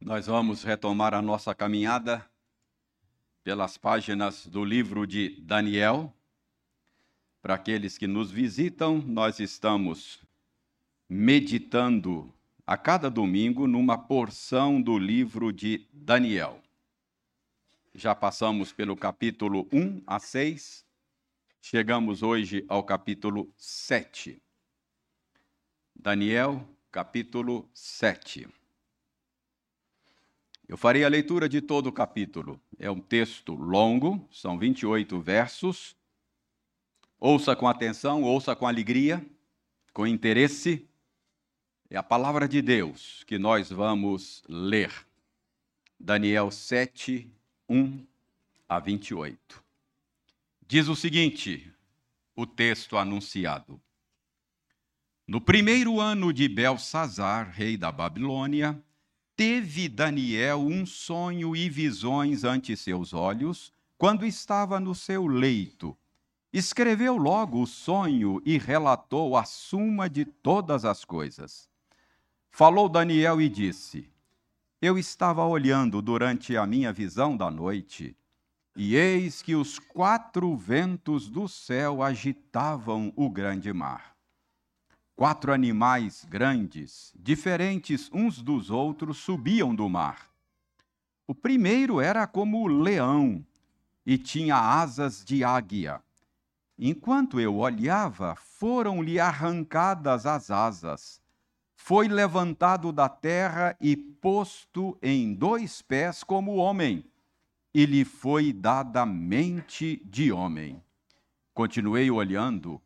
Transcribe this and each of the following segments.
Nós vamos retomar a nossa caminhada pelas páginas do livro de Daniel. Para aqueles que nos visitam, nós estamos meditando a cada domingo numa porção do livro de Daniel. Já passamos pelo capítulo 1 a 6, chegamos hoje ao capítulo 7. Daniel, capítulo 7. Eu farei a leitura de todo o capítulo. É um texto longo, são 28 versos. Ouça com atenção, ouça com alegria, com interesse. É a palavra de Deus que nós vamos ler. Daniel 7, 1 a 28. Diz o seguinte: o texto anunciado. No primeiro ano de Belsazar, rei da Babilônia, teve Daniel um sonho e visões ante seus olhos, quando estava no seu leito. Escreveu logo o sonho e relatou a suma de todas as coisas. Falou Daniel e disse: Eu estava olhando durante a minha visão da noite, e eis que os quatro ventos do céu agitavam o grande mar Quatro animais grandes, diferentes uns dos outros, subiam do mar. O primeiro era como o leão e tinha asas de águia. Enquanto eu olhava, foram-lhe arrancadas as asas. Foi levantado da terra e posto em dois pés como homem, e lhe foi dada mente de homem. Continuei olhando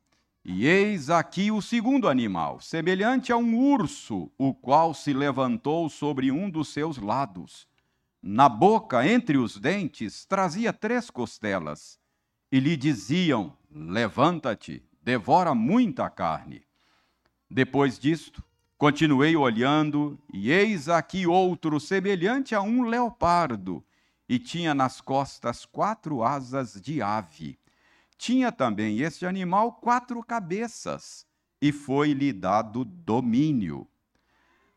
e eis aqui o segundo animal, semelhante a um urso, o qual se levantou sobre um dos seus lados. Na boca, entre os dentes, trazia três costelas. E lhe diziam: Levanta-te, devora muita carne. Depois disto, continuei olhando, e eis aqui outro, semelhante a um leopardo, e tinha nas costas quatro asas de ave tinha também este animal quatro cabeças, e foi-lhe dado domínio.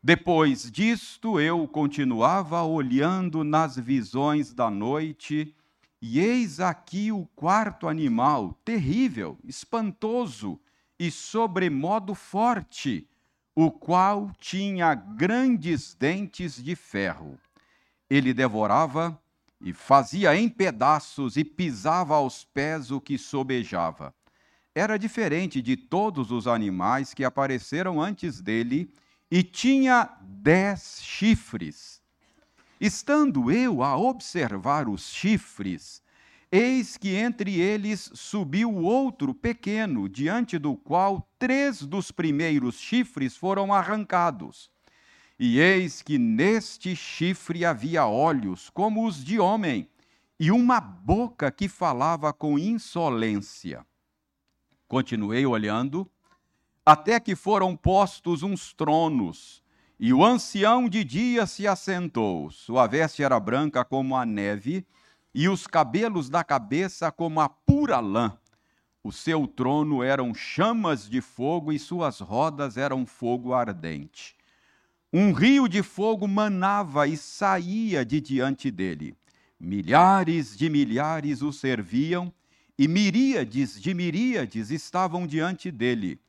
Depois disto, eu continuava olhando nas visões da noite, e eis aqui o quarto animal, terrível, espantoso e sobremodo forte, o qual tinha grandes dentes de ferro. Ele devorava e fazia em pedaços e pisava aos pés o que sobejava. Era diferente de todos os animais que apareceram antes dele e tinha dez chifres. Estando eu a observar os chifres, eis que entre eles subiu outro pequeno, diante do qual três dos primeiros chifres foram arrancados e eis que neste chifre havia olhos como os de homem, e uma boca que falava com insolência. Continuei olhando, até que foram postos uns tronos, e o ancião de dia se assentou. Sua veste era branca como a neve, e os cabelos da cabeça como a pura lã. O seu trono eram chamas de fogo, e suas rodas eram fogo ardente. Um rio de fogo manava e saía de diante dele. Milhares de milhares o serviam, e miríades de miríades estavam diante dele.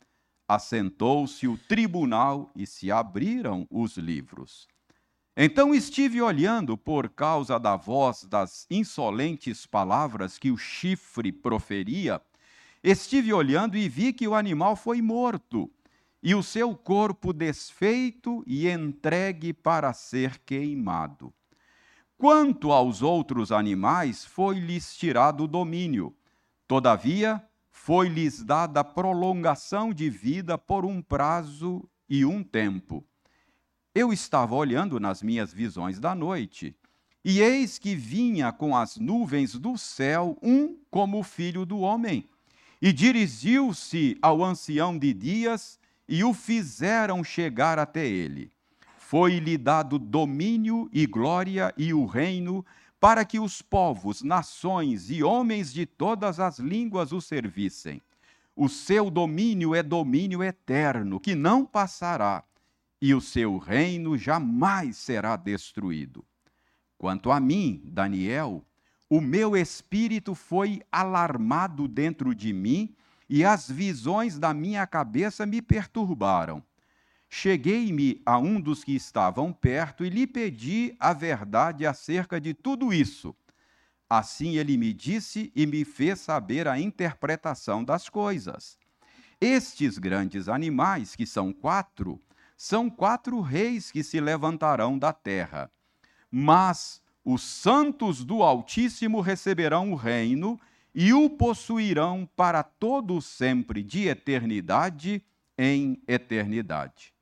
Assentou-se o tribunal e se abriram os livros. Então estive olhando por causa da voz das insolentes palavras que o chifre proferia. Estive olhando e vi que o animal foi morto e o seu corpo desfeito e entregue para ser queimado. Quanto aos outros animais, foi-lhes tirado o domínio. Todavia, foi-lhes dada prolongação de vida por um prazo e um tempo. Eu estava olhando nas minhas visões da noite, e eis que vinha com as nuvens do céu um como o filho do homem, e dirigiu-se ao ancião de dias e o fizeram chegar até ele. Foi-lhe dado domínio e glória e o reino, para que os povos, nações e homens de todas as línguas o servissem. O seu domínio é domínio eterno, que não passará, e o seu reino jamais será destruído. Quanto a mim, Daniel, o meu espírito foi alarmado dentro de mim e as visões da minha cabeça me perturbaram. Cheguei-me a um dos que estavam perto e lhe pedi a verdade acerca de tudo isso. Assim ele me disse e me fez saber a interpretação das coisas. Estes grandes animais, que são quatro, são quatro reis que se levantarão da terra. Mas os santos do Altíssimo receberão o reino e o possuirão para todo sempre, de eternidade em eternidade.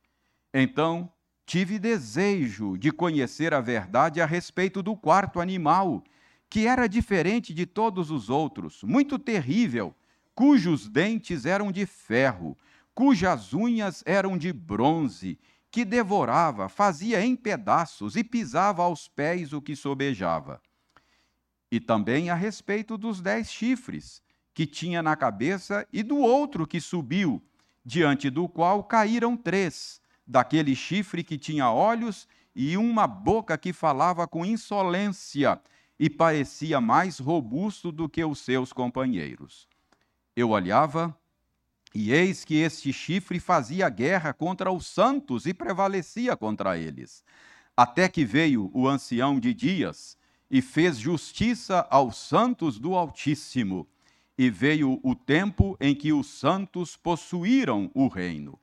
Então, tive desejo de conhecer a verdade a respeito do quarto animal, que era diferente de todos os outros, muito terrível, cujos dentes eram de ferro, cujas unhas eram de bronze, que devorava, fazia em pedaços e pisava aos pés o que sobejava. E também a respeito dos dez chifres que tinha na cabeça e do outro que subiu, diante do qual caíram três, daquele chifre que tinha olhos e uma boca que falava com insolência e parecia mais robusto do que os seus companheiros. Eu olhava, e eis que este chifre fazia guerra contra os santos e prevalecia contra eles. Até que veio o ancião de dias e fez justiça aos santos do Altíssimo, e veio o tempo em que os santos possuíram o reino.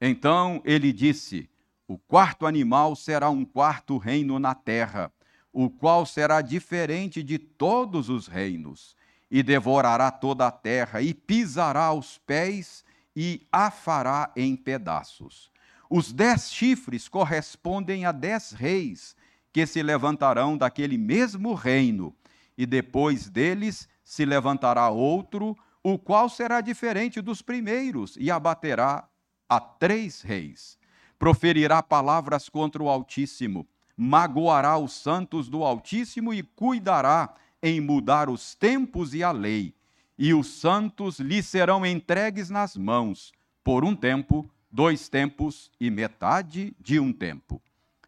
Então ele disse: O quarto animal será um quarto reino na terra, o qual será diferente de todos os reinos e devorará toda a terra, e pisará os pés, e a fará em pedaços. Os dez chifres correspondem a dez reis, que se levantarão daquele mesmo reino, e depois deles se levantará outro, o qual será diferente dos primeiros, e abaterá a três reis. Proferirá palavras contra o Altíssimo, magoará os santos do Altíssimo e cuidará em mudar os tempos e a lei, e os santos lhe serão entregues nas mãos, por um tempo, dois tempos e metade de um tempo.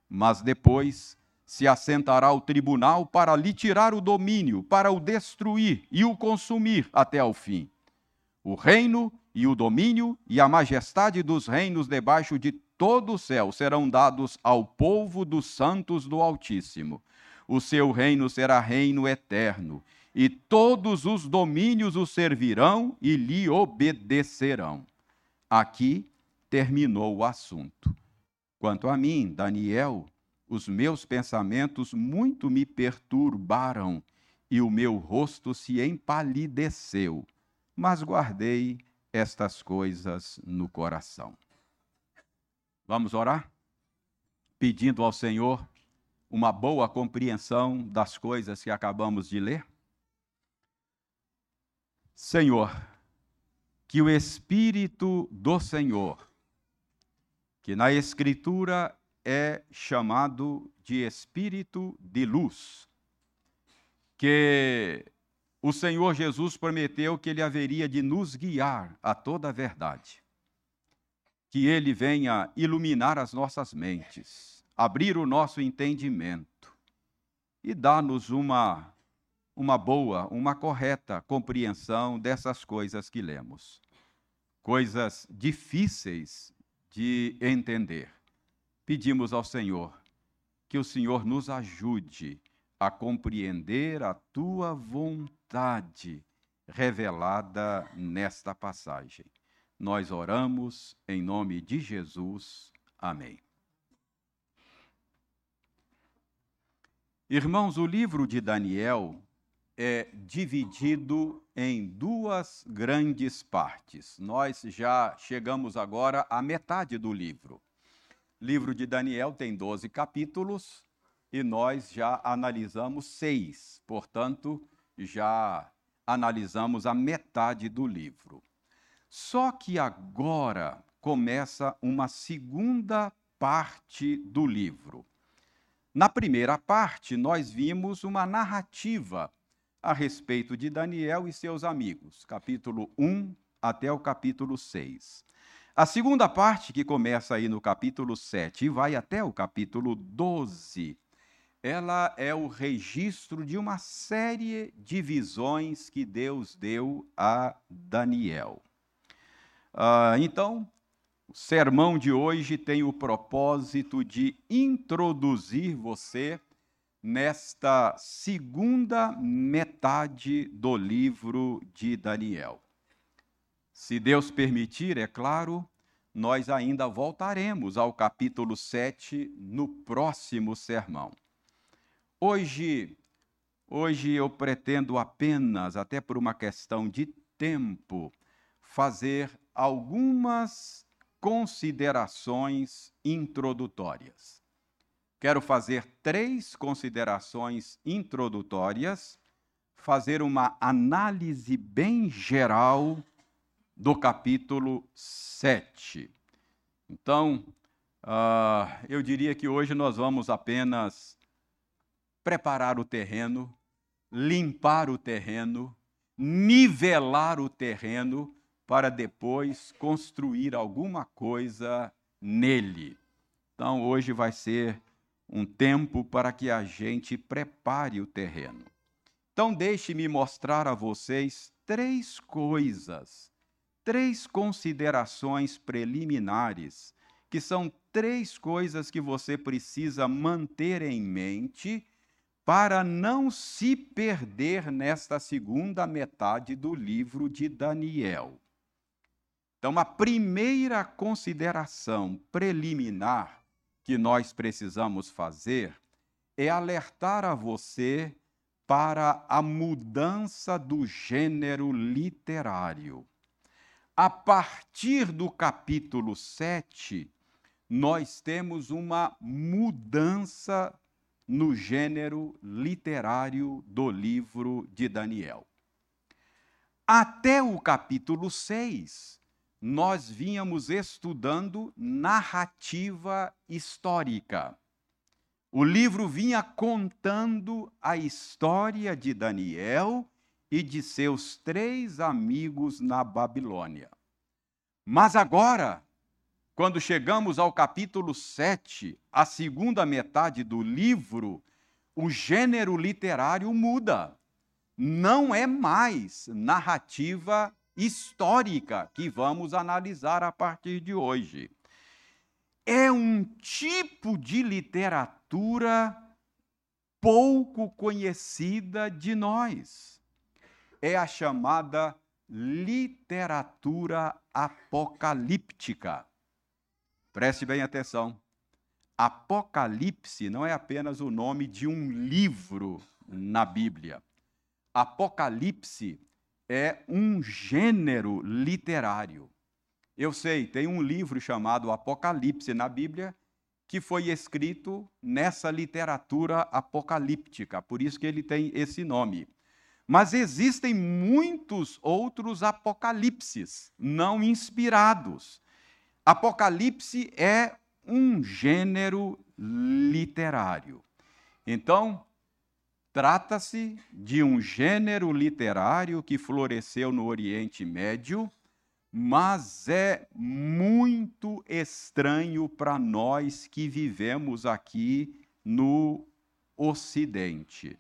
Mas depois se assentará o tribunal para lhe tirar o domínio, para o destruir e o consumir até ao fim. O reino e o domínio e a majestade dos reinos debaixo de todo o céu serão dados ao povo dos santos do Altíssimo o seu reino será reino eterno, e todos os domínios o servirão e lhe obedecerão. Aqui terminou o assunto. Quanto a mim, Daniel, os meus pensamentos muito me perturbaram e o meu rosto se empalideceu, mas guardei estas coisas no coração. Vamos orar? Pedindo ao Senhor uma boa compreensão das coisas que acabamos de ler? Senhor, que o Espírito do Senhor, que na Escritura é chamado de Espírito de luz, que o Senhor Jesus prometeu que ele haveria de nos guiar a toda a verdade, que ele venha iluminar as nossas mentes abrir o nosso entendimento e dar-nos uma, uma boa, uma correta compreensão dessas coisas que lemos. Coisas difíceis de entender. Pedimos ao Senhor que o Senhor nos ajude a compreender a tua vontade revelada nesta passagem. Nós oramos em nome de Jesus. Amém. Irmãos, o livro de Daniel é dividido em duas grandes partes. Nós já chegamos agora à metade do livro. Livro de Daniel tem 12 capítulos e nós já analisamos seis, portanto, já analisamos a metade do livro. Só que agora começa uma segunda parte do livro. Na primeira parte, nós vimos uma narrativa a respeito de Daniel e seus amigos, capítulo 1 até o capítulo 6. A segunda parte, que começa aí no capítulo 7 e vai até o capítulo 12, ela é o registro de uma série de visões que Deus deu a Daniel. Ah, então, o sermão de hoje tem o propósito de introduzir você nesta segunda metade do livro de Daniel. Se Deus permitir, é claro, nós ainda voltaremos ao capítulo 7 no próximo sermão. Hoje, hoje eu pretendo apenas, até por uma questão de tempo, fazer algumas considerações introdutórias. Quero fazer três considerações introdutórias, fazer uma análise bem geral do capítulo 7. Então, uh, eu diria que hoje nós vamos apenas preparar o terreno, limpar o terreno, nivelar o terreno, para depois construir alguma coisa nele. Então, hoje vai ser um tempo para que a gente prepare o terreno. Então, deixe-me mostrar a vocês três coisas, três considerações preliminares, que são três coisas que você precisa manter em mente para não se perder nesta segunda metade do livro de Daniel. Então, a primeira consideração preliminar que nós precisamos fazer é alertar a você para a mudança do gênero literário. A partir do capítulo 7, nós temos uma mudança no gênero literário do livro de Daniel. Até o capítulo 6, nós vínhamos estudando narrativa histórica. O livro vinha contando a história de Daniel e de seus três amigos na Babilônia. Mas agora, quando chegamos ao capítulo 7, a segunda metade do livro, o gênero literário muda. Não é mais narrativa histórica que vamos analisar a partir de hoje. É um tipo de literatura pouco conhecida de nós. É a chamada literatura apocalíptica. Preste bem atenção. Apocalipse não é apenas o nome de um livro na Bíblia. Apocalipse é um gênero literário. Eu sei, tem um livro chamado Apocalipse na Bíblia que foi escrito nessa literatura apocalíptica, por isso que ele tem esse nome. Mas existem muitos outros apocalipses não inspirados. Apocalipse é um gênero literário. Então, trata-se de um gênero literário que floresceu no Oriente Médio, mas é muito estranho para nós que vivemos aqui no Ocidente.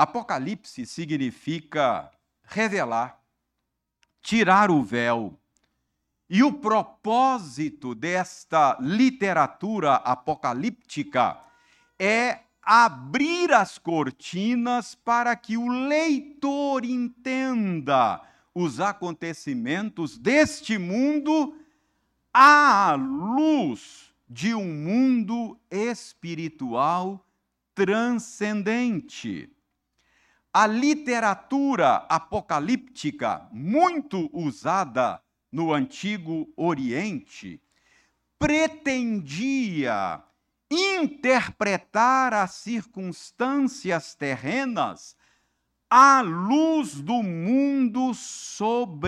Apocalipse significa revelar, tirar o véu, e o propósito desta literatura apocalíptica é abrir as cortinas para que o leitor entenda os acontecimentos deste mundo à luz de um mundo espiritual transcendente. A literatura apocalíptica, muito usada no Antigo Oriente, pretendia interpretar as circunstâncias terrenas à luz do mundo sobrenatural.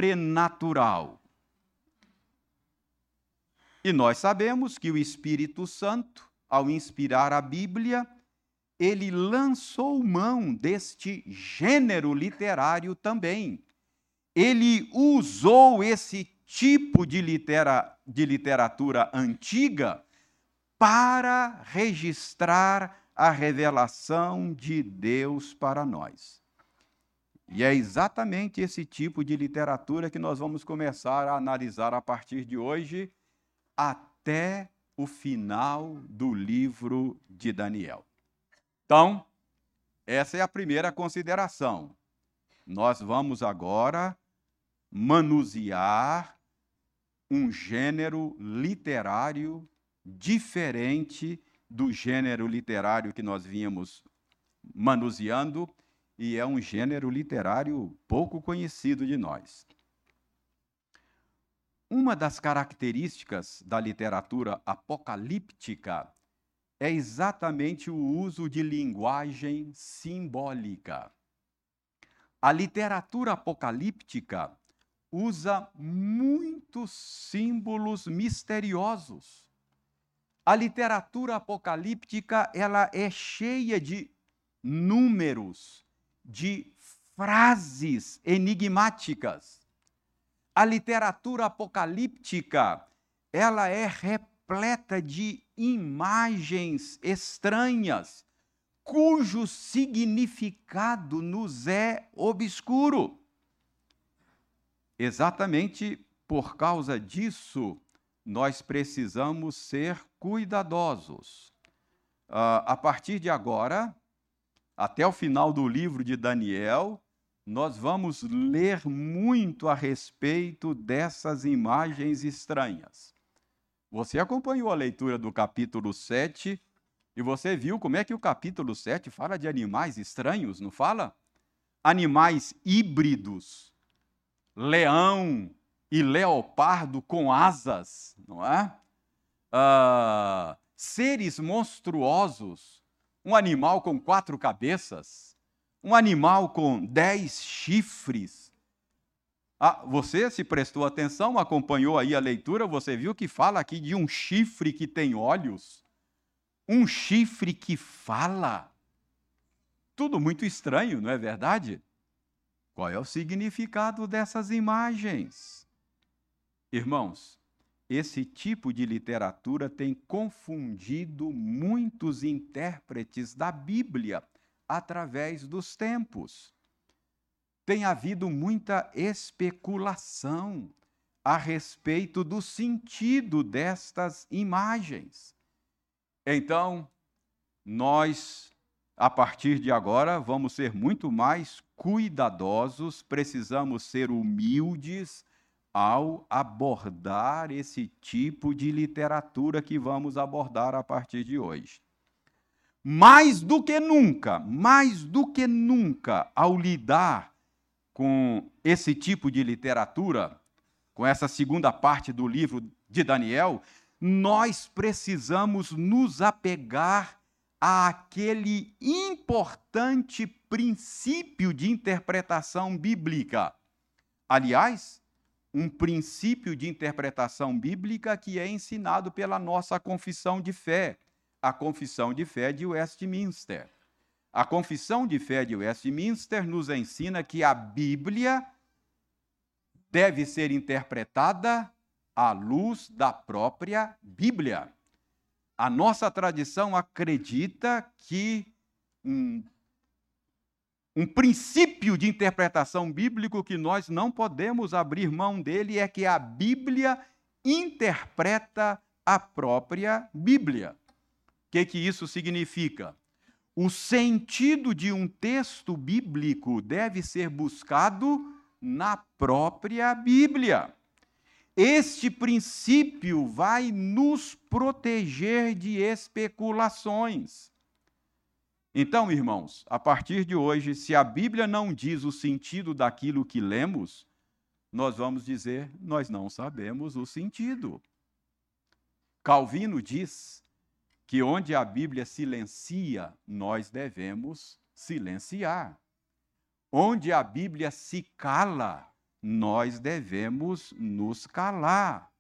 E nós sabemos que o Espírito Santo, ao inspirar a Bíblia, ele lançou mão deste gênero literário também ele usou esse tipo de, litera, de literatura antiga para registrar a revelação de Deus para nós. E é exatamente esse tipo de literatura que nós vamos começar a analisar a partir de hoje, até o final do livro de Daniel. Então, essa é a primeira consideração. Nós vamos agora manusear um gênero literário diferente do gênero literário que nós vínhamos manuseando, e é um gênero literário pouco conhecido de nós. Uma das características da literatura apocalíptica é exatamente o uso de linguagem simbólica. A literatura apocalíptica usa muitos símbolos misteriosos. A literatura apocalíptica, ela é cheia de números, de frases enigmáticas. A literatura apocalíptica, ela é repleta de imagens estranhas, cujo significado nos é obscuro. Exatamente por causa disso, nós precisamos ser cuidadosos. Uh, a partir de agora, até o final do livro de Daniel, nós vamos ler muito a respeito dessas imagens estranhas. Você acompanhou a leitura do capítulo 7 e você viu como é que o capítulo 7 fala de animais estranhos, não fala? Animais híbridos leão e leopardo com asas, não é? Uh, seres monstruosos, um animal com quatro cabeças, um animal com dez chifres. Ah, você se prestou atenção, acompanhou aí a leitura, você viu que fala aqui de um chifre que tem olhos, um chifre que fala. Tudo muito estranho, não é verdade? Qual é o significado dessas imagens? Irmãos, esse tipo de literatura tem confundido muitos intérpretes da Bíblia através dos tempos. Tem havido muita especulação a respeito do sentido destas imagens. Então, nós a partir de agora, vamos ser muito mais cuidadosos, precisamos ser humildes ao abordar esse tipo de literatura que vamos abordar a partir de hoje. Mais do que nunca, mais do que nunca, ao lidar com esse tipo de literatura, com essa segunda parte do livro de Daniel, nós precisamos nos apegar àquele importante princípio de interpretação bíblica. Aliás, um princípio de interpretação bíblica que é ensinado pela nossa confissão de fé, a confissão de fé de Westminster. A confissão de fé de Westminster nos ensina que a Bíblia deve ser interpretada à luz da própria Bíblia a nossa tradição acredita que um, um princípio de interpretação bíblico que nós não podemos abrir mão dele é que a Bíblia interpreta a própria Bíblia. O que, que isso significa? O sentido de um texto bíblico deve ser buscado na própria Bíblia. Este princípio vai nos proteger de especulações. Então, irmãos, a partir de hoje, se a Bíblia não diz o sentido daquilo que lemos, nós vamos dizer, nós não sabemos o sentido. Calvino diz que onde a Bíblia silencia, nós devemos silenciar. Onde a Bíblia se cala, nós devemos nos calar.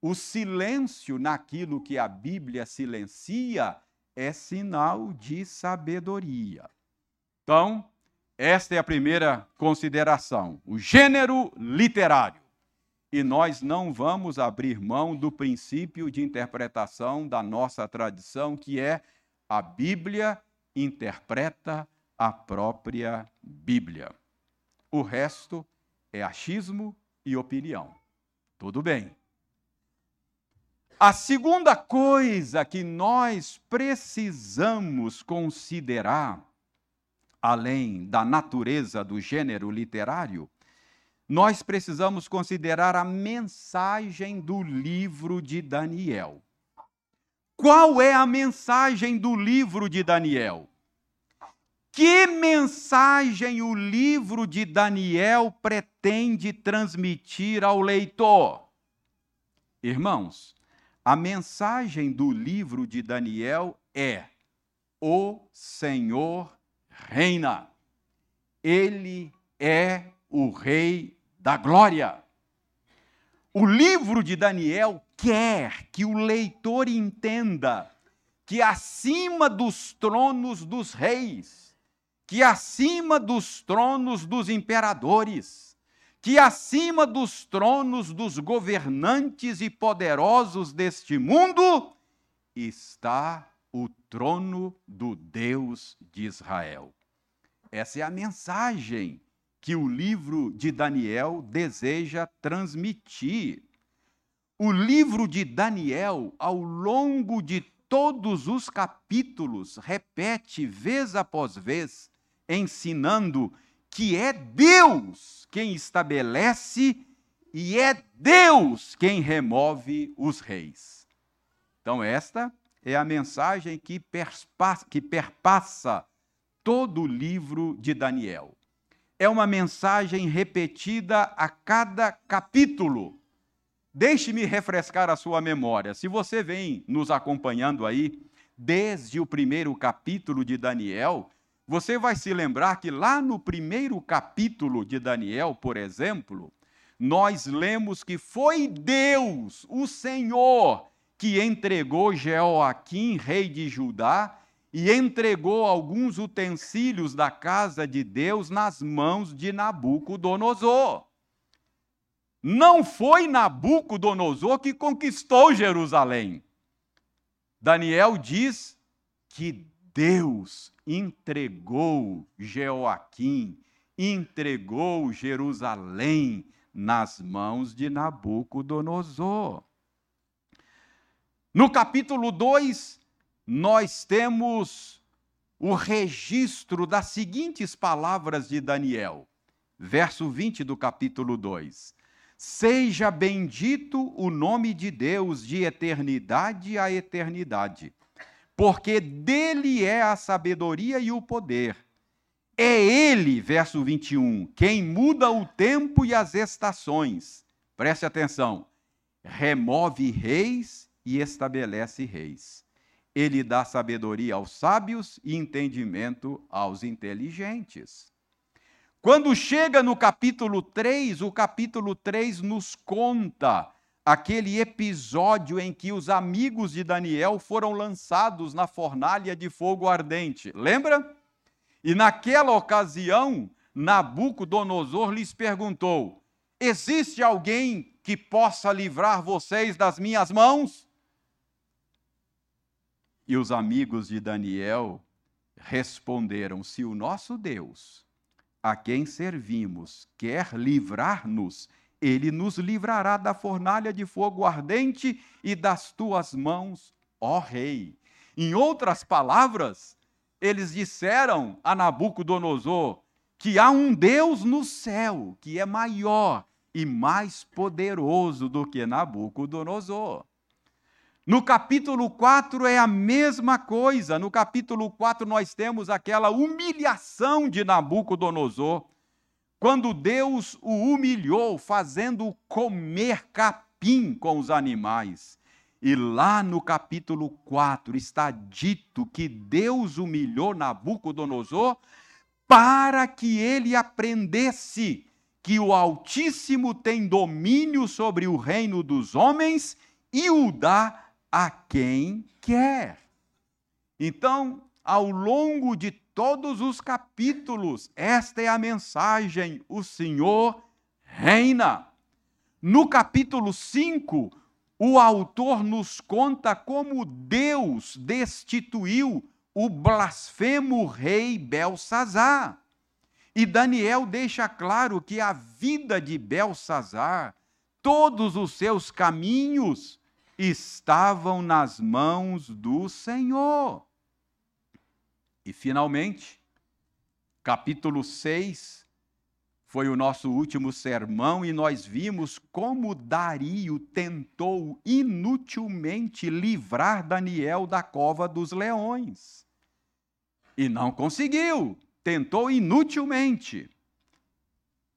O silêncio naquilo que a Bíblia silencia é sinal de sabedoria. Então, esta é a primeira consideração, o gênero literário. E nós não vamos abrir mão do princípio de interpretação da nossa tradição, que é a Bíblia interpreta a própria Bíblia. O resto é achismo e opinião. Tudo bem. A segunda coisa que nós precisamos considerar, além da natureza do gênero literário, nós precisamos considerar a mensagem do livro de Daniel. Qual é a mensagem do livro de Daniel? Que mensagem o livro de Daniel pretende transmitir ao leitor? Irmãos, a mensagem do livro de Daniel é: O Senhor reina. Ele é o Rei da glória. O livro de Daniel quer que o leitor entenda que acima dos tronos dos reis, que acima dos tronos dos imperadores, que acima dos tronos dos governantes e poderosos deste mundo está o trono do Deus de Israel. Essa é a mensagem que o livro de Daniel deseja transmitir. O livro de Daniel, ao longo de todos os capítulos, repete vez após vez, ensinando que é Deus quem estabelece e é Deus quem remove os reis. Então, esta é a mensagem que perpassa, que perpassa todo o livro de Daniel é uma mensagem repetida a cada capítulo. Deixe-me refrescar a sua memória. Se você vem nos acompanhando aí desde o primeiro capítulo de Daniel, você vai se lembrar que lá no primeiro capítulo de Daniel, por exemplo, nós lemos que foi Deus, o Senhor, que entregou Jeoaquim, rei de Judá, e entregou alguns utensílios da casa de Deus nas mãos de Nabucodonosor. Não foi Nabucodonosor que conquistou Jerusalém. Daniel diz que Deus entregou Jeoaquim, entregou Jerusalém nas mãos de Nabucodonosor. No capítulo 2, nós temos o registro das seguintes palavras de Daniel, verso 20 do capítulo 2. Seja bendito o nome de Deus de eternidade a eternidade, porque dele é a sabedoria e o poder. É ele, verso 21, quem muda o tempo e as estações. Preste atenção. Remove reis e estabelece reis ele dá sabedoria aos sábios e entendimento aos inteligentes. Quando chega no capítulo 3, o capítulo 3 nos conta aquele episódio em que os amigos de Daniel foram lançados na fornalha de fogo ardente. Lembra? E naquela ocasião, Nabucodonosor lhes perguntou: Existe alguém que possa livrar vocês das minhas mãos? E os amigos de Daniel responderam: Se o nosso Deus, a quem servimos, quer livrar-nos, ele nos livrará da fornalha de fogo ardente e das tuas mãos, ó Rei. Em outras palavras, eles disseram a Nabucodonosor que há um Deus no céu que é maior e mais poderoso do que Nabucodonosor. No capítulo 4 é a mesma coisa. No capítulo 4 nós temos aquela humilhação de Nabucodonosor, quando Deus o humilhou, fazendo comer capim com os animais. E lá no capítulo 4 está dito que Deus humilhou Nabucodonosor para que ele aprendesse que o Altíssimo tem domínio sobre o reino dos homens e o dá a quem quer. Então, ao longo de todos os capítulos, esta é a mensagem: o Senhor reina. No capítulo 5, o autor nos conta como Deus destituiu o blasfemo rei Belsazar. E Daniel deixa claro que a vida de Belsazar, todos os seus caminhos, estavam nas mãos do Senhor. E, finalmente, capítulo 6 foi o nosso último sermão e nós vimos como Dario tentou inutilmente livrar Daniel da cova dos leões. E não conseguiu tentou inutilmente.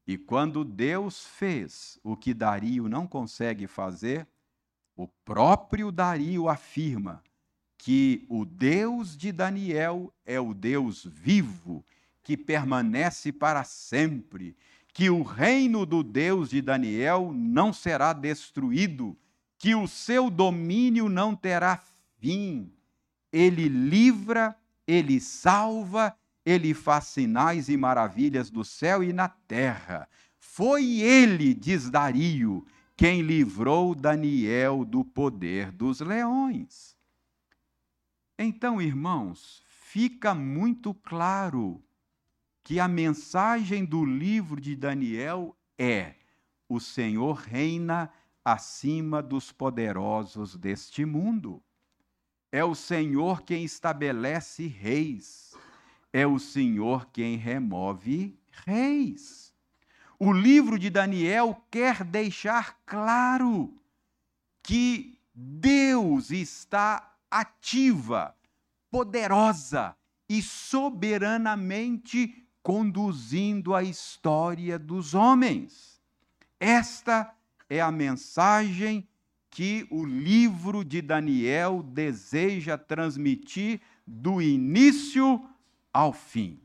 E quando Deus fez o que Dario não consegue fazer, o próprio Dario afirma que o Deus de Daniel é o Deus vivo, que permanece para sempre, que o reino do Deus de Daniel não será destruído, que o seu domínio não terá fim. Ele livra, ele salva ele faz sinais e maravilhas do céu e na terra. Foi ele, diz Dario, quem livrou Daniel do poder dos leões. Então, irmãos, fica muito claro que a mensagem do livro de Daniel é: o Senhor reina acima dos poderosos deste mundo. É o Senhor quem estabelece reis é o Senhor quem remove reis. O livro de Daniel quer deixar claro que Deus está ativa, poderosa e soberanamente conduzindo a história dos homens. Esta é a mensagem que o livro de Daniel deseja transmitir do início ao fim.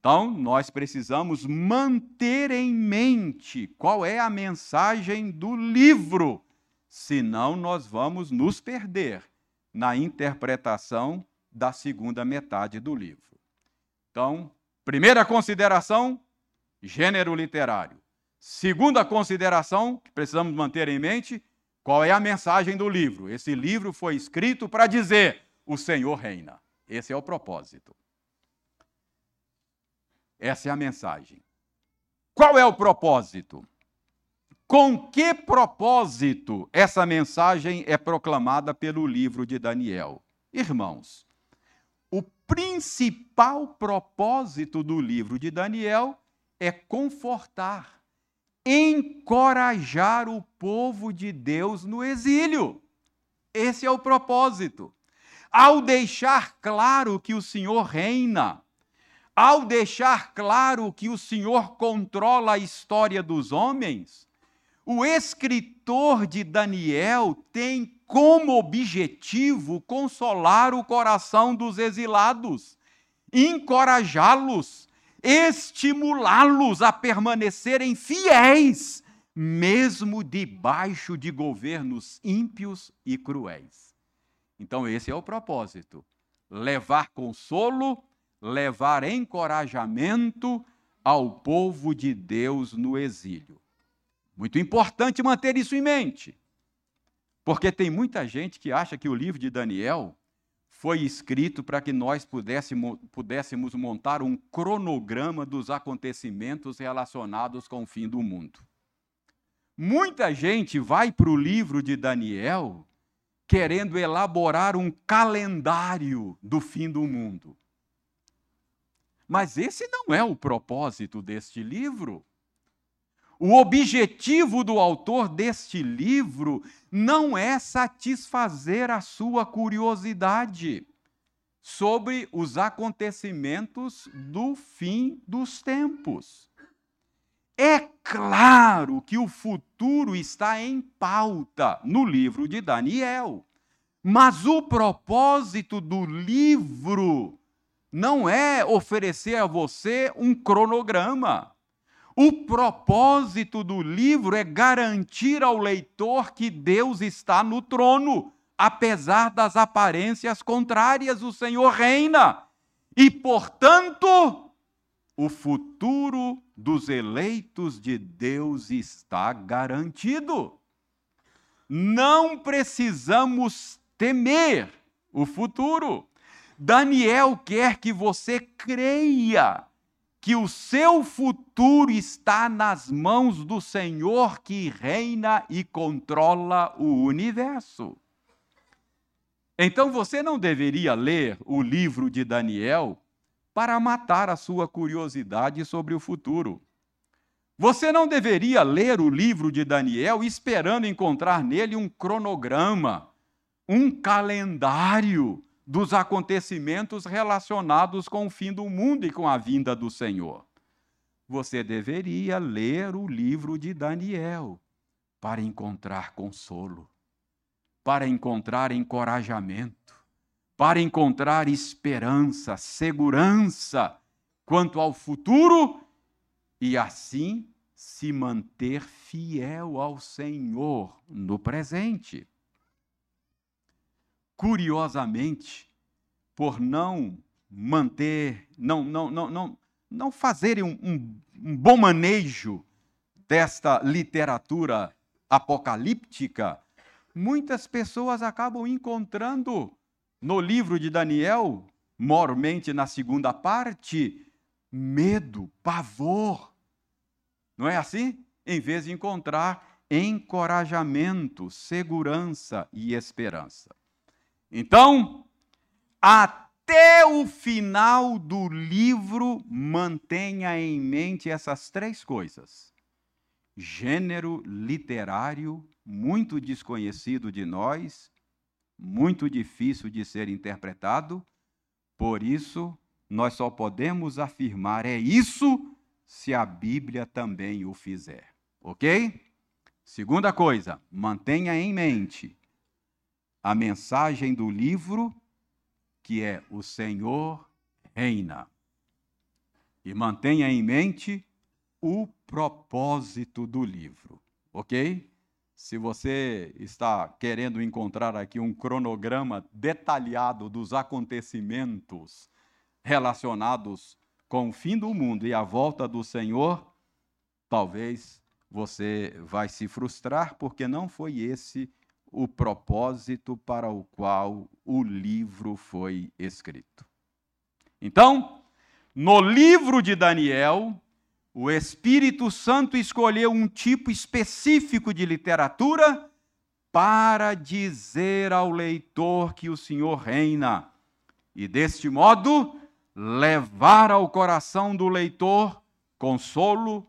Então, nós precisamos manter em mente qual é a mensagem do livro, senão nós vamos nos perder na interpretação da segunda metade do livro. Então, primeira consideração, gênero literário. Segunda consideração que precisamos manter em mente, qual é a mensagem do livro? Esse livro foi escrito para dizer: o Senhor reina. Esse é o propósito. Essa é a mensagem. Qual é o propósito? Com que propósito essa mensagem é proclamada pelo livro de Daniel? Irmãos, o principal propósito do livro de Daniel é confortar, encorajar o povo de Deus no exílio. Esse é o propósito. Ao deixar claro que o Senhor reina, ao deixar claro que o Senhor controla a história dos homens, o escritor de Daniel tem como objetivo consolar o coração dos exilados, encorajá-los, estimulá-los a permanecerem fiéis, mesmo debaixo de governos ímpios e cruéis. Então, esse é o propósito: levar consolo levar encorajamento ao povo de Deus no exílio. Muito importante manter isso em mente, porque tem muita gente que acha que o livro de Daniel foi escrito para que nós pudéssemos, montar um cronograma dos acontecimentos relacionados com o fim do mundo. Muita gente vai para o livro de Daniel querendo elaborar um calendário do fim do mundo. Mas esse não é o propósito deste livro. O objetivo do autor deste livro não é satisfazer a sua curiosidade sobre os acontecimentos do fim dos tempos. É claro que o futuro está em pauta no livro de Daniel, mas o propósito do livro não é oferecer a você um cronograma. O propósito do livro é garantir ao leitor que Deus está no trono, apesar das aparências contrárias, o Senhor reina. E, portanto, o futuro dos eleitos de Deus está garantido. Não precisamos temer o futuro. Daniel quer que você creia que o seu futuro está nas mãos do Senhor que reina e controla o universo. Então você não deveria ler o livro de Daniel para matar a sua curiosidade sobre o futuro. Você não deveria ler o livro de Daniel esperando encontrar nele um cronograma, um calendário dos acontecimentos relacionados com o fim do mundo e com a vinda do Senhor. Você deveria ler o livro de Daniel para encontrar consolo, para encontrar encorajamento, para encontrar esperança, segurança quanto ao futuro e assim se manter fiel ao Senhor no presente curiosamente, por não manter, não, não, não, não, não fazerem um, um, um bom manejo desta literatura apocalíptica, muitas pessoas acabam encontrando no livro de Daniel, mormente na segunda parte, medo, pavor. Não é assim? Em vez de encontrar encorajamento, segurança e esperança. Então, até o final do livro, mantenha em mente essas três coisas: gênero literário muito desconhecido de nós, muito difícil de ser interpretado, por isso nós só podemos afirmar é isso se a Bíblia também o fizer. Ok? Segunda coisa, mantenha em mente a mensagem do livro, que é o Senhor reina. E mantenha em mente o propósito do livro, ok? Se você está querendo encontrar aqui um cronograma detalhado dos acontecimentos relacionados com o fim do mundo e a volta do Senhor, talvez você vai se frustrar, porque não foi esse o propósito para o qual o livro foi escrito. Então, no livro de Daniel, o Espírito Santo escolheu um tipo específico de literatura para dizer ao leitor que o Senhor reina e, deste modo, levar ao coração do leitor consolo,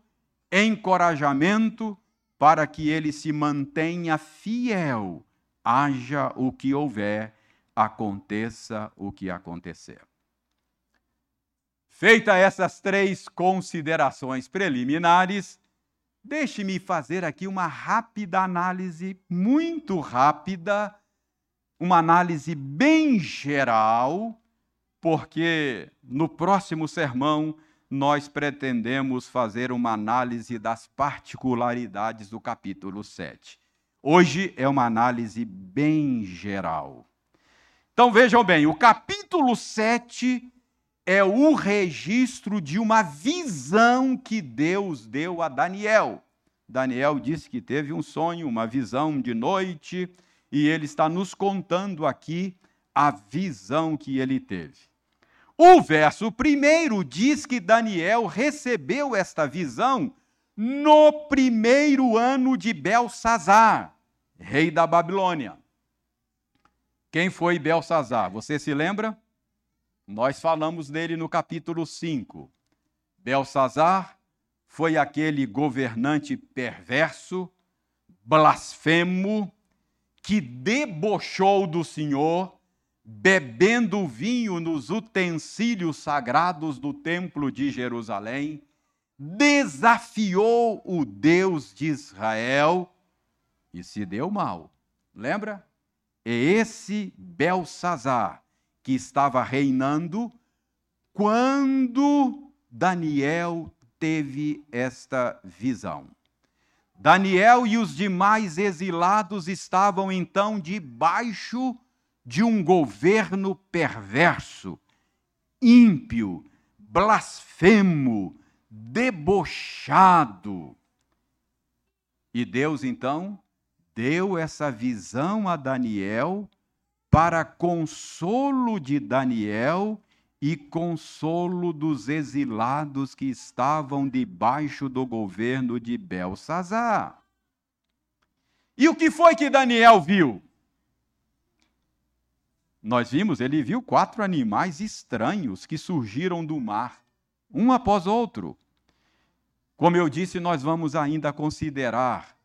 encorajamento para que ele se mantenha fiel, haja o que houver, aconteça o que acontecer. Feita essas três considerações preliminares, deixe-me fazer aqui uma rápida análise, muito rápida, uma análise bem geral, porque no próximo sermão nós pretendemos fazer uma análise das particularidades do capítulo 7. Hoje é uma análise bem geral. Então vejam bem, o capítulo 7 é o registro de uma visão que Deus deu a Daniel. Daniel disse que teve um sonho, uma visão de noite, e ele está nos contando aqui a visão que ele teve. O verso primeiro diz que Daniel recebeu esta visão no primeiro ano de Belsazar, rei da Babilônia. Quem foi Belsazar? Você se lembra? Nós falamos dele no capítulo 5. Belsazar foi aquele governante perverso, blasfemo, que debochou do Senhor bebendo vinho nos utensílios sagrados do Templo de Jerusalém, desafiou o Deus de Israel e se deu mal. Lembra? É esse Belsazar que estava reinando quando Daniel teve esta visão. Daniel e os demais exilados estavam então debaixo de um governo perverso, ímpio, blasfemo, debochado. E Deus então deu essa visão a Daniel para consolo de Daniel e consolo dos exilados que estavam debaixo do governo de Belsazar. E o que foi que Daniel viu? Nós vimos, ele viu quatro animais estranhos que surgiram do mar, um após outro. Como eu disse, nós vamos ainda considerar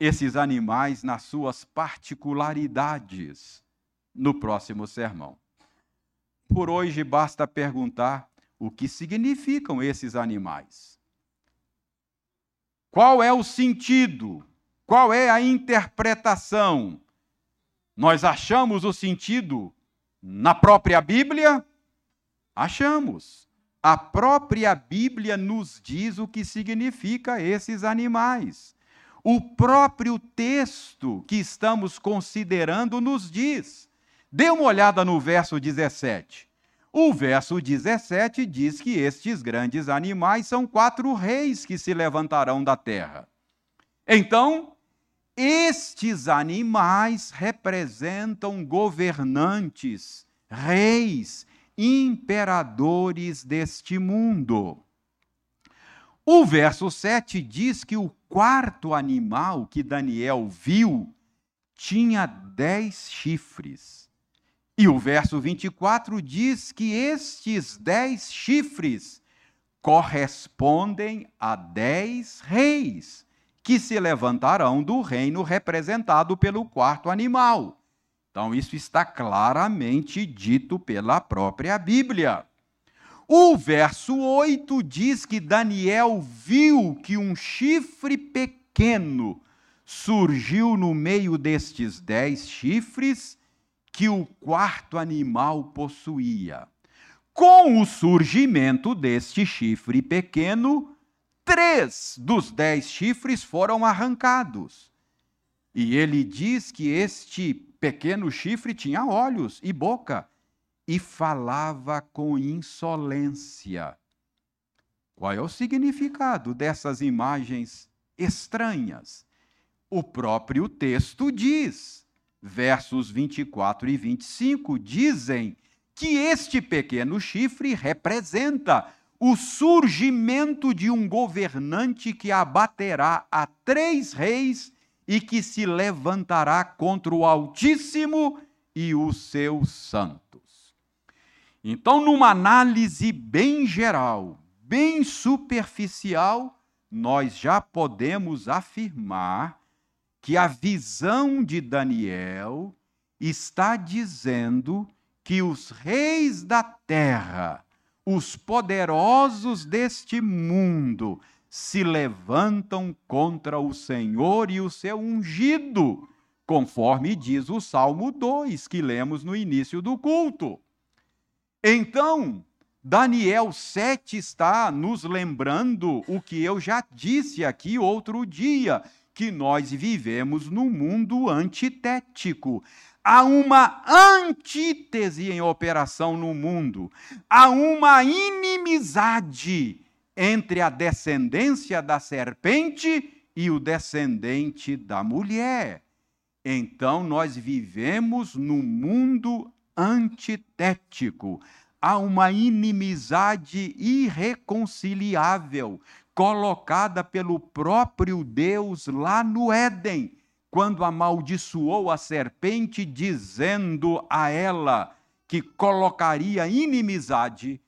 esses animais nas suas particularidades no próximo sermão. Por hoje basta perguntar o que significam esses animais. Qual é o sentido? Qual é a interpretação? Nós achamos o sentido na própria Bíblia? Achamos. A própria Bíblia nos diz o que significa esses animais. O próprio texto que estamos considerando nos diz. Dê uma olhada no verso 17. O verso 17 diz que estes grandes animais são quatro reis que se levantarão da terra. Então, estes animais representam governantes, reis, imperadores deste mundo. O verso 7 diz que o quarto animal que Daniel viu tinha dez chifres. E o verso 24 diz que estes dez chifres correspondem a dez reis que se levantarão do reino representado pelo quarto animal. Então, isso está claramente dito pela própria Bíblia. O verso 8 diz que Daniel viu que um chifre pequeno surgiu no meio destes dez chifres que o quarto animal possuía. Com o surgimento deste chifre pequeno, três dos dez chifres foram arrancados. E ele diz que este pequeno chifre tinha olhos e boca e falava com insolência. Qual é o significado dessas imagens estranhas? O próprio texto diz, versos 24 e 25 dizem que este pequeno chifre representa o surgimento de um governante que abaterá a três reis e que se levantará contra o Altíssimo e os seus santos. Então, numa análise bem geral, bem superficial, nós já podemos afirmar que a visão de Daniel está dizendo que os reis da terra os poderosos deste mundo se levantam contra o Senhor e o seu ungido, conforme diz o Salmo 2, que lemos no início do culto. Então, Daniel 7 está nos lembrando o que eu já disse aqui outro dia, que nós vivemos num mundo antitético há uma antítese em operação no mundo, há uma inimizade entre a descendência da serpente e o descendente da mulher. Então nós vivemos num mundo antitético. Há uma inimizade irreconciliável colocada pelo próprio Deus lá no Éden quando amaldiçoou a serpente, dizendo a ela que colocaria inimizade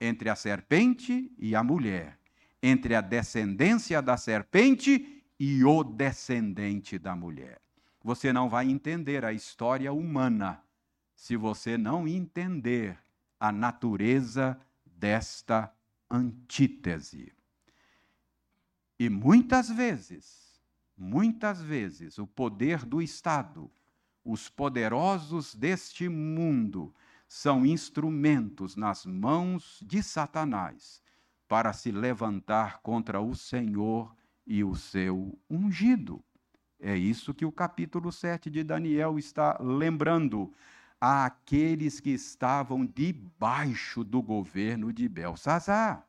entre a serpente e a mulher, entre a descendência da serpente e o descendente da mulher. Você não vai entender a história humana se você não entender a natureza desta antítese. E muitas vezes Muitas vezes, o poder do Estado, os poderosos deste mundo, são instrumentos nas mãos de Satanás para se levantar contra o Senhor e o seu ungido. É isso que o capítulo 7 de Daniel está lembrando. àqueles que estavam debaixo do governo de Belsazar.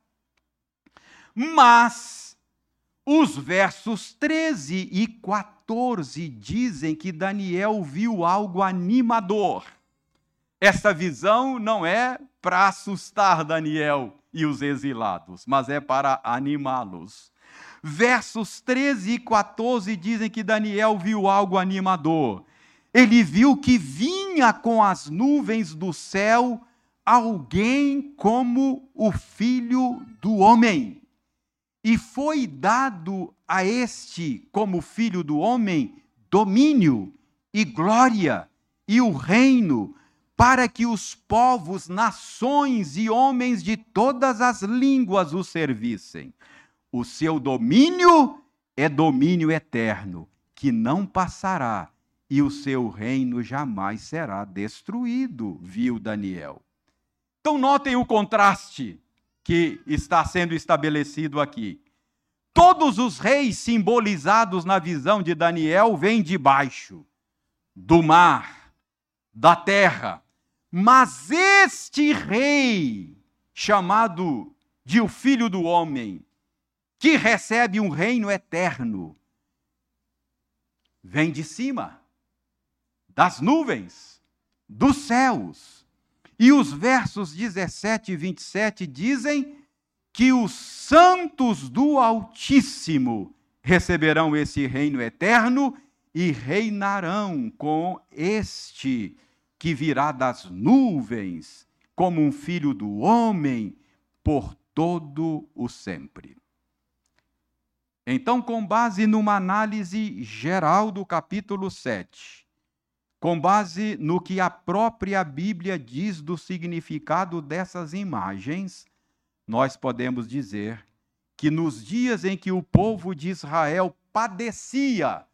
Mas os versos 13 e 14 dizem que Daniel viu algo animador. Esta visão não é para assustar Daniel e os exilados, mas é para animá-los. Versos 13 e 14 dizem que Daniel viu algo animador. Ele viu que vinha com as nuvens do céu alguém como o filho do homem. E foi dado a este, como filho do homem, domínio e glória e o reino, para que os povos, nações e homens de todas as línguas o servissem. O seu domínio é domínio eterno, que não passará, e o seu reino jamais será destruído, viu Daniel. Então, notem o contraste que está sendo estabelecido aqui. Todos os reis simbolizados na visão de Daniel vêm de baixo, do mar, da terra. Mas este rei, chamado de o filho do homem, que recebe um reino eterno, vem de cima, das nuvens, dos céus. E os versos 17 e 27 dizem que os santos do Altíssimo receberão esse reino eterno e reinarão com este que virá das nuvens, como um filho do homem, por todo o sempre. Então, com base numa análise geral do capítulo 7, com base no que a própria Bíblia diz do significado dessas imagens, nós podemos dizer que nos dias em que o povo de Israel padecia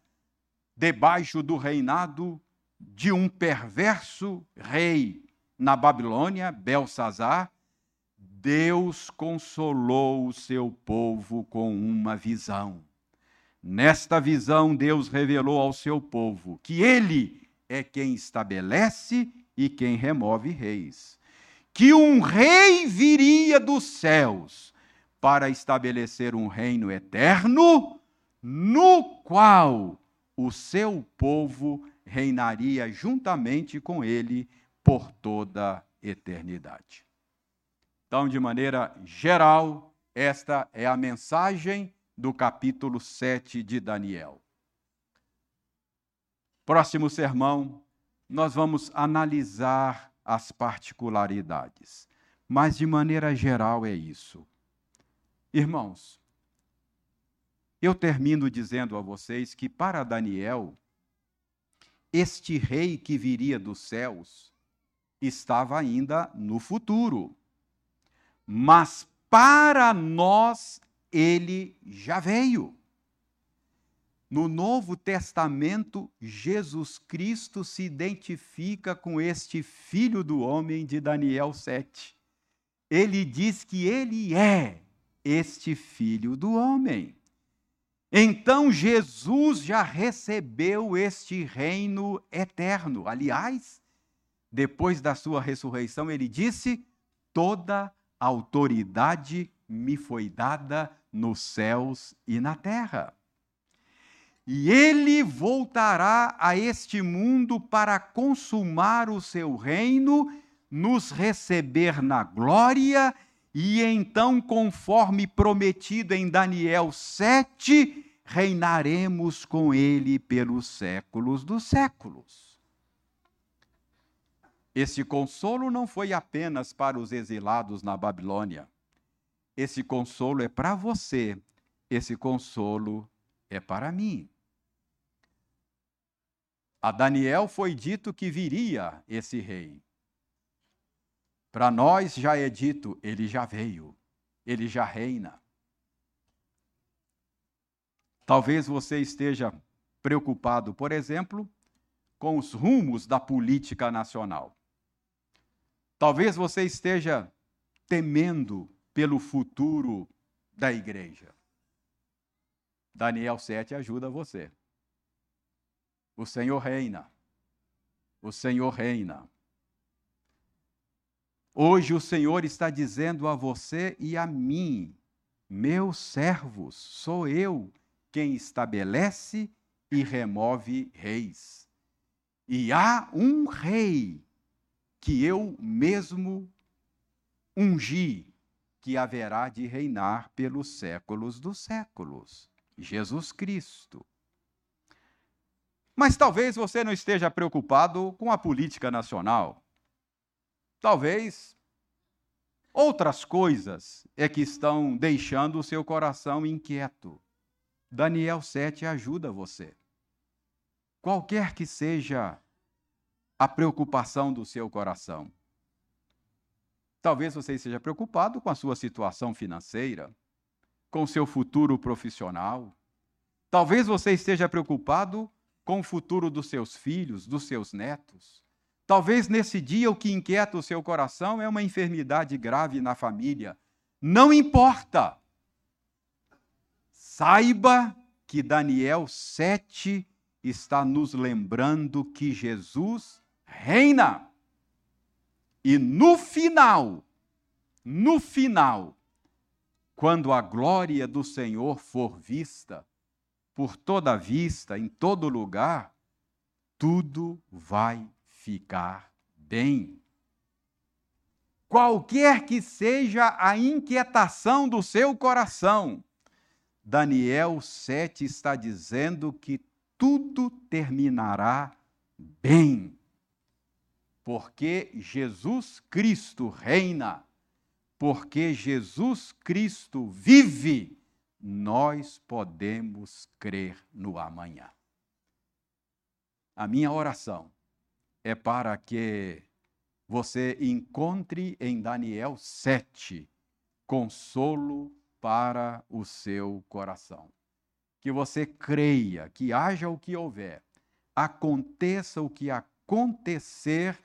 debaixo do reinado de um perverso rei na Babilônia, Belsazar, Deus consolou o seu povo com uma visão. Nesta visão, Deus revelou ao seu povo que Ele é quem estabelece e quem remove reis. Que um rei viria dos céus para estabelecer um reino eterno, no qual o seu povo reinaria juntamente com ele por toda a eternidade. Então, de maneira geral, esta é a mensagem do capítulo 7 de Daniel. Próximo sermão, nós vamos analisar as particularidades, mas de maneira geral é isso. Irmãos, eu termino dizendo a vocês que para Daniel, este rei que viria dos céus estava ainda no futuro mas para nós ele já veio. No Novo Testamento, Jesus Cristo se identifica com este filho do homem de Daniel 7. Ele diz que ele é este filho do homem. Então Jesus já recebeu este reino eterno. Aliás, depois da sua ressurreição, ele disse: toda autoridade me foi dada nos céus e na terra. E ele voltará a este mundo para consumar o seu reino, nos receber na glória, e então, conforme prometido em Daniel 7, reinaremos com ele pelos séculos dos séculos. Esse consolo não foi apenas para os exilados na Babilônia. Esse consolo é para você. Esse consolo é para mim. A Daniel foi dito que viria esse rei. Para nós já é dito, ele já veio, ele já reina. Talvez você esteja preocupado, por exemplo, com os rumos da política nacional. Talvez você esteja temendo pelo futuro da igreja. Daniel 7 ajuda você. O Senhor reina. O Senhor reina. Hoje o Senhor está dizendo a você e a mim: meus servos, sou eu quem estabelece e remove reis. E há um rei que eu mesmo ungi, que haverá de reinar pelos séculos dos séculos Jesus Cristo. Mas talvez você não esteja preocupado com a política nacional. Talvez outras coisas é que estão deixando o seu coração inquieto. Daniel 7 ajuda você. Qualquer que seja a preocupação do seu coração. Talvez você esteja preocupado com a sua situação financeira, com o seu futuro profissional. Talvez você esteja preocupado com o futuro dos seus filhos, dos seus netos. Talvez nesse dia o que inquieta o seu coração é uma enfermidade grave na família. Não importa. Saiba que Daniel 7 está nos lembrando que Jesus reina. E no final, no final, quando a glória do Senhor for vista, por toda vista, em todo lugar, tudo vai ficar bem. Qualquer que seja a inquietação do seu coração, Daniel 7 está dizendo que tudo terminará bem. Porque Jesus Cristo reina porque Jesus Cristo vive, nós podemos crer no amanhã. A minha oração é para que você encontre em Daniel 7 consolo para o seu coração. Que você creia que haja o que houver, aconteça o que acontecer,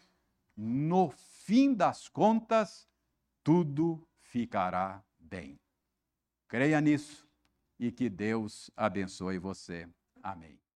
no fim das contas, tudo ficará bem. Creia nisso e que Deus abençoe você. Amém.